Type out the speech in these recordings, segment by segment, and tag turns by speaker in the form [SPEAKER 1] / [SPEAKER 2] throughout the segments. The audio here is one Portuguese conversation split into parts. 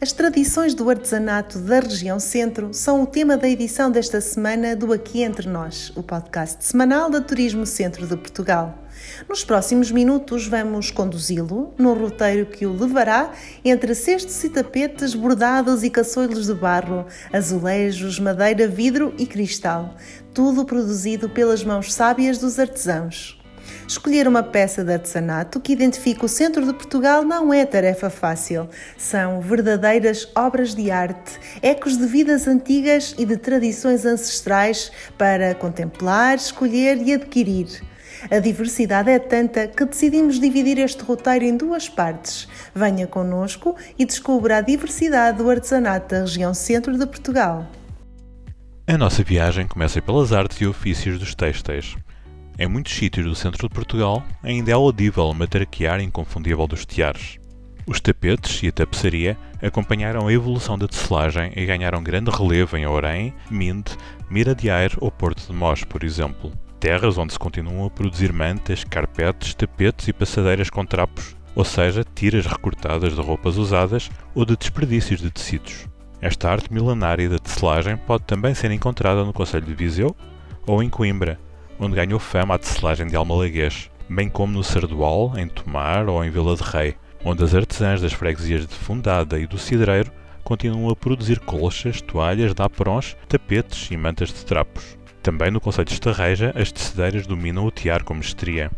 [SPEAKER 1] As tradições do artesanato da região centro são o tema da edição desta semana do Aqui Entre Nós, o podcast semanal da Turismo Centro de Portugal. Nos próximos minutos vamos conduzi-lo num roteiro que o levará entre cestos e tapetes bordados e caçoilos de barro, azulejos, madeira, vidro e cristal, tudo produzido pelas mãos sábias dos artesãos. Escolher uma peça de artesanato que identifique o centro de Portugal não é tarefa fácil. São verdadeiras obras de arte, ecos de vidas antigas e de tradições ancestrais para contemplar, escolher e adquirir. A diversidade é tanta que decidimos dividir este roteiro em duas partes. Venha connosco e descubra a diversidade do artesanato da região centro de Portugal.
[SPEAKER 2] A nossa viagem começa pelas artes e ofícios dos têxteis. Em muitos sítios do centro de Portugal, ainda é audível a matraquear inconfundível dos tiares. Os tapetes e a tapeçaria acompanharam a evolução da tecelagem e ganharam grande relevo em Orém, Minde, Mira de Aire ou Porto de Mós, por exemplo. Terras onde se continuam a produzir mantas, carpetes, tapetes e passadeiras com trapos, ou seja, tiras recortadas de roupas usadas ou de desperdícios de tecidos. Esta arte milenária da tecelagem pode também ser encontrada no Conselho de Viseu ou em Coimbra, onde ganhou fama a tecelagem de almalaguês, bem como no Sardual, em Tomar ou em Vila de Rei, onde as artesãs das freguesias de Fundada e do Cidreiro continuam a produzir colchas, toalhas, naprons, tapetes e mantas de trapos. Também no Conselho de Estarreja, as tecedeiras dominam o tiar com mestria.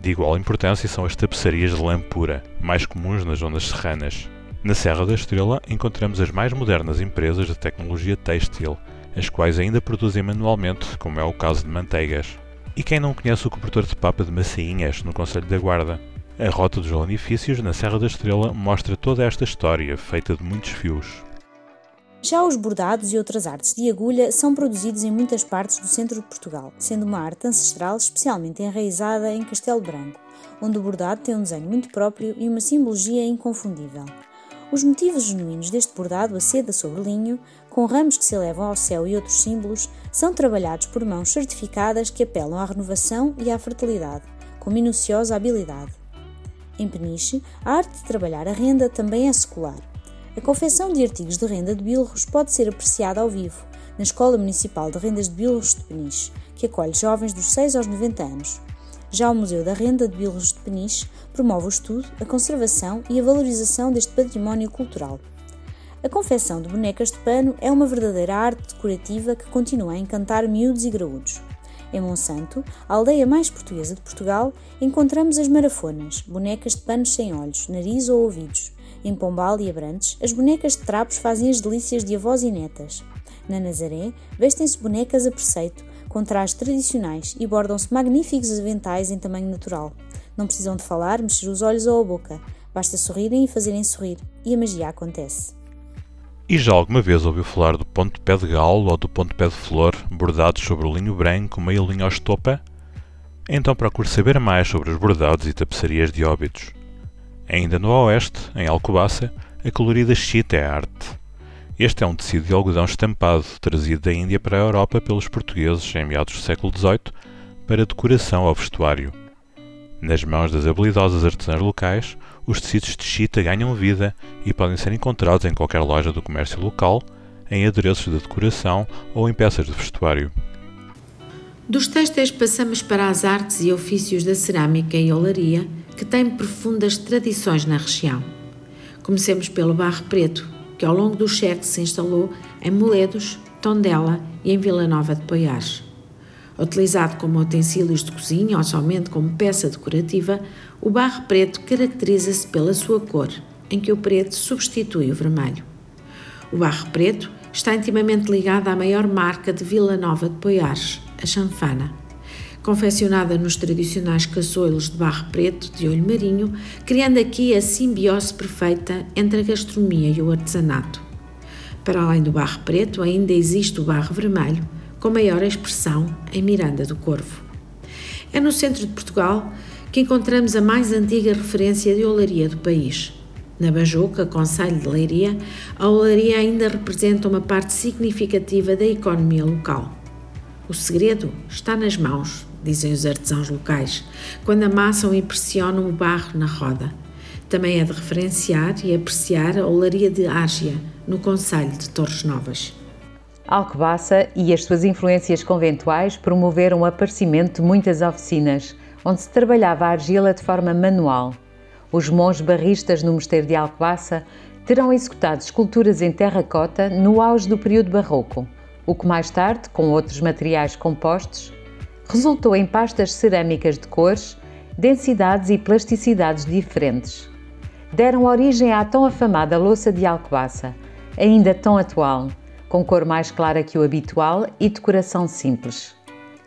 [SPEAKER 2] De igual importância são as tapeçarias de lã pura, mais comuns nas zonas serranas. Na Serra da Estrela encontramos as mais modernas empresas de tecnologia têxtil, as quais ainda produzem manualmente, como é o caso de manteigas. E quem não conhece o cobertor de papa de Maçainhas, no Conselho da Guarda? A Rota dos Lanifícios, na Serra da Estrela, mostra toda esta história, feita de muitos fios.
[SPEAKER 3] Já os bordados e outras artes de agulha são produzidos em muitas partes do centro de Portugal, sendo uma arte ancestral especialmente enraizada em Castelo Branco, onde o bordado tem um desenho muito próprio e uma simbologia inconfundível. Os motivos genuínos deste bordado a seda sobre linho, com ramos que se elevam ao céu e outros símbolos, são trabalhados por mãos certificadas que apelam à renovação e à fertilidade, com minuciosa habilidade. Em Peniche, a arte de trabalhar a renda também é secular. A confecção de artigos de renda de bilros pode ser apreciada ao vivo, na Escola Municipal de Rendas de Bilros de Peniche, que acolhe jovens dos 6 aos 90 anos. Já o Museu da Renda de Bilros de Peniche promove o estudo, a conservação e a valorização deste património cultural. A confecção de bonecas de pano é uma verdadeira arte decorativa que continua a encantar miúdos e graúdos. Em Monsanto, a aldeia mais portuguesa de Portugal, encontramos as marafonas, bonecas de panos sem olhos, nariz ou ouvidos. Em Pombal e Abrantes, as bonecas de trapos fazem as delícias de avós e netas. Na Nazaré, vestem-se bonecas a preceito, com trajes tradicionais e bordam-se magníficos aventais em tamanho natural. Não precisam de falar, mexer os olhos ou a boca. Basta sorrirem e fazerem sorrir, e a magia acontece.
[SPEAKER 2] E já alguma vez ouviu falar do ponto pé de galo ou do ponto pé de flor bordados sobre o linho branco, meio linho ao estopa? Então procure saber mais sobre os bordados e tapeçarias de óbitos. Ainda no oeste, em Alcobaça, a colorida chita é arte. Este é um tecido de algodão estampado, trazido da Índia para a Europa pelos portugueses em meados do século XVIII para decoração ao vestuário. Nas mãos das habilidosas artesãs locais, os tecidos de chita ganham vida e podem ser encontrados em qualquer loja do comércio local, em adereços de decoração ou em peças de vestuário.
[SPEAKER 4] Dos têxteis passamos para as artes e ofícios da cerâmica e olaria, que têm profundas tradições na região. Comecemos pelo barro preto, que ao longo do século se instalou em Moledos, Tondela e em Vila Nova de Poiares. Utilizado como utensílios de cozinha ou somente como peça decorativa, o barro preto caracteriza-se pela sua cor, em que o preto substitui o vermelho. O barro preto está intimamente ligado à maior marca de Vila Nova de Poiares, a chanfana confeccionada nos tradicionais caçoilos de barro preto de olho marinho, criando aqui a simbiose perfeita entre a gastronomia e o artesanato. Para além do barro preto, ainda existe o barro vermelho, com maior expressão em Miranda do Corvo. É no centro de Portugal que encontramos a mais antiga referência de olaria do país. Na Bajuca, Conselho de Leiria, a olaria ainda representa uma parte significativa da economia local. O segredo está nas mãos dizem os artesãos locais, quando amassam e pressionam o barro na roda. Também é de referenciar e apreciar a olaria de Ágia, no Conselho de Torres Novas.
[SPEAKER 5] Alcobaça e as suas influências conventuais promoveram o aparecimento de muitas oficinas, onde se trabalhava a argila de forma manual. Os monges barristas no mosteiro de Alcobaça terão executado esculturas em terracota no auge do período barroco, o que mais tarde, com outros materiais compostos, resultou em pastas cerâmicas de cores, densidades e plasticidades diferentes. Deram origem à tão afamada louça de Alcobaça, ainda tão atual, com cor mais clara que o habitual e decoração simples.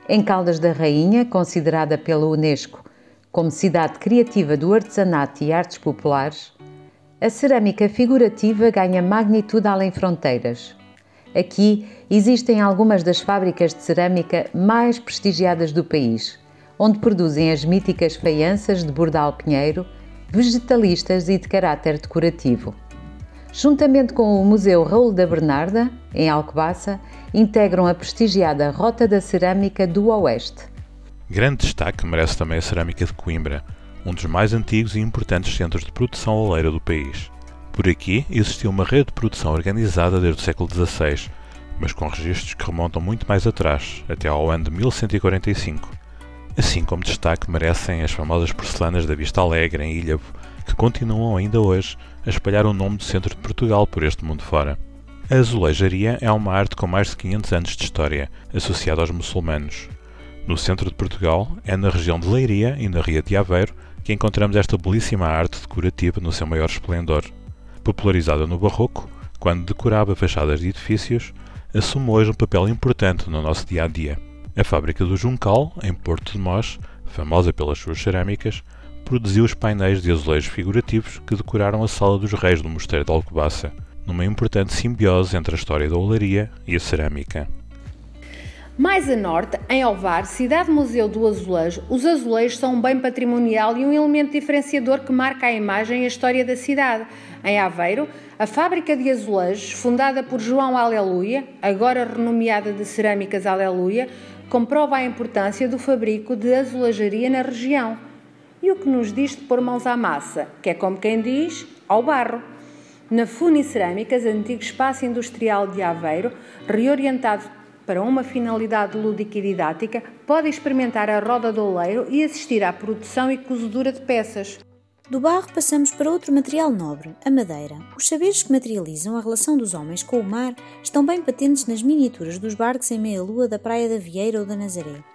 [SPEAKER 5] Em Caldas da Rainha, considerada pela Unesco como cidade criativa do artesanato e artes populares, a cerâmica figurativa ganha magnitude além fronteiras. Aqui existem algumas das fábricas de cerâmica mais prestigiadas do país, onde produzem as míticas faianças de Bordal Pinheiro, vegetalistas e de caráter decorativo. Juntamente com o Museu Raul da Bernarda, em Alcobaça, integram a prestigiada Rota da Cerâmica do Oeste.
[SPEAKER 2] Grande destaque merece também a cerâmica de Coimbra, um dos mais antigos e importantes centros de produção oleira do país. Por aqui existiu uma rede de produção organizada desde o século XVI, mas com registros que remontam muito mais atrás, até ao ano de 1145. Assim como destaque merecem as famosas porcelanas da Vista Alegre, em Ilhavo, que continuam ainda hoje a espalhar o nome do centro de Portugal por este mundo fora. A azulejaria é uma arte com mais de 500 anos de história, associada aos muçulmanos. No centro de Portugal, é na região de Leiria e na Ria de Aveiro que encontramos esta belíssima arte decorativa no seu maior esplendor. Popularizada no Barroco, quando decorava fachadas de edifícios, assume hoje um papel importante no nosso dia a dia. A fábrica do Juncal, em Porto de Mós, famosa pelas suas cerâmicas, produziu os painéis de azulejos figurativos que decoraram a Sala dos Reis do Mosteiro de Alcobaça, numa importante simbiose entre a história da olaria e a cerâmica.
[SPEAKER 6] Mais a norte, em Alvar, cidade-museu do azulejo, os azulejos são um bem patrimonial e um elemento diferenciador que marca a imagem e a história da cidade. Em Aveiro, a fábrica de azulejos, fundada por João Aleluia, agora renomeada de Cerâmicas Aleluia, comprova a importância do fabrico de azulejaria na região. E o que nos diz de pôr mãos à massa, que é como quem diz, ao barro. Na Funi Cerâmicas, antigo espaço industrial de Aveiro, reorientado para uma finalidade lúdica e didática, pode experimentar a roda do oleiro e assistir à produção e cozedura de peças.
[SPEAKER 3] Do barro passamos para outro material nobre, a madeira. Os saberes que materializam a relação dos homens com o mar estão bem patentes nas miniaturas dos barcos em meia-lua da Praia da Vieira ou da Nazaré.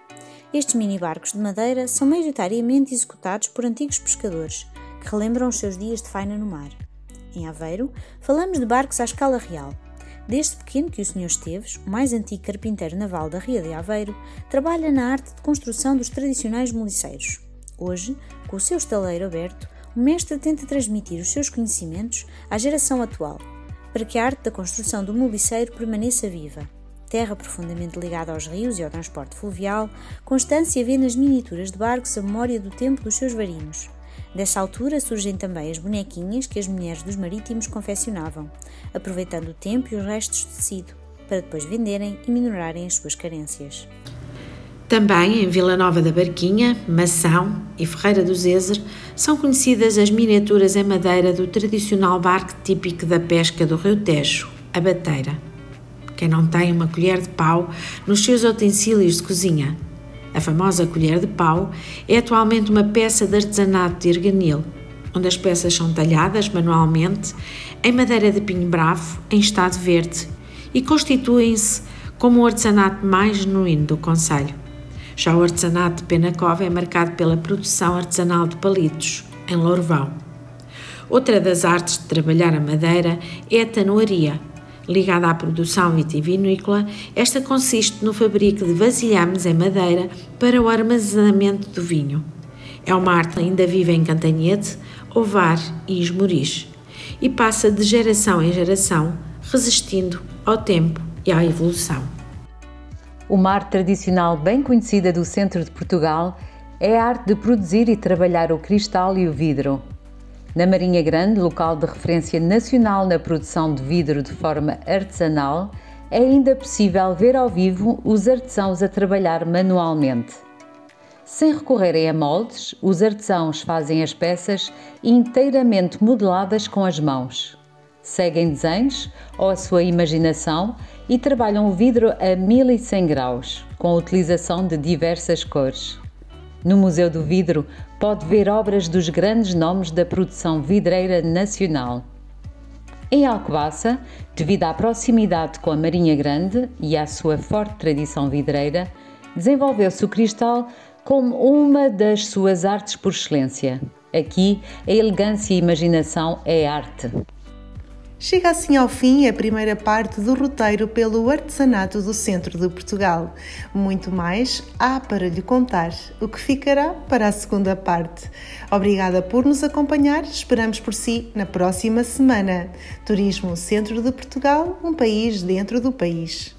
[SPEAKER 3] Estes mini-barcos de madeira são maioritariamente executados por antigos pescadores, que relembram os seus dias de faina no mar. Em Aveiro, falamos de barcos à escala real, Desde pequeno que o Sr. Esteves, o mais antigo carpinteiro naval da Ria de Aveiro, trabalha na arte de construção dos tradicionais moliceiros. Hoje, com o seu estaleiro aberto, o mestre tenta transmitir os seus conhecimentos à geração atual, para que a arte da construção do moliceiro permaneça viva. Terra profundamente ligada aos rios e ao transporte fluvial, Constância vê nas miniaturas de barcos a memória do tempo dos seus varinos. Dessa altura surgem também as bonequinhas que as mulheres dos marítimos confeccionavam, aproveitando o tempo e os restos de tecido, para depois venderem e minorarem as suas carências.
[SPEAKER 4] Também em Vila Nova da Barquinha, Mação e Ferreira do Zezer são conhecidas as miniaturas em madeira do tradicional barco típico da pesca do Rio Tejo, a bateira. Quem não tem uma colher de pau nos seus utensílios de cozinha a famosa colher de pau é atualmente uma peça de artesanato de erganil, onde as peças são talhadas manualmente em madeira de pinho bravo em estado verde e constituem-se como o artesanato mais genuíno do Conselho. Já o artesanato de Penacova é marcado pela produção artesanal de palitos, em Lourvão. Outra das artes de trabalhar a madeira é a tanoaria, ligada à produção vitivinícola, esta consiste no fabrico de vasilhames em madeira para o armazenamento do vinho. É uma arte ainda viva em Cantanhede, Ovar e Esmoriz e passa de geração em geração, resistindo ao tempo e à evolução.
[SPEAKER 5] Uma arte tradicional bem conhecida do centro de Portugal é a arte de produzir e trabalhar o cristal e o vidro. Na Marinha Grande, local de referência nacional na produção de vidro de forma artesanal, é ainda possível ver ao vivo os artesãos a trabalhar manualmente. Sem recorrerem a moldes, os artesãos fazem as peças inteiramente modeladas com as mãos. Seguem desenhos ou a sua imaginação e trabalham o vidro a 1100 graus, com a utilização de diversas cores. No Museu do Vidro pode ver obras dos grandes nomes da produção vidreira nacional. Em Alcobaça, devido à proximidade com a Marinha Grande e à sua forte tradição vidreira, desenvolveu-se o cristal como uma das suas artes por excelência. Aqui, a elegância e a imaginação é arte.
[SPEAKER 4] Chega assim ao fim a primeira parte do roteiro pelo artesanato do centro de Portugal. Muito mais há para lhe contar, o que ficará para a segunda parte. Obrigada por nos acompanhar, esperamos por si na próxima semana. Turismo Centro de Portugal, um país dentro do país.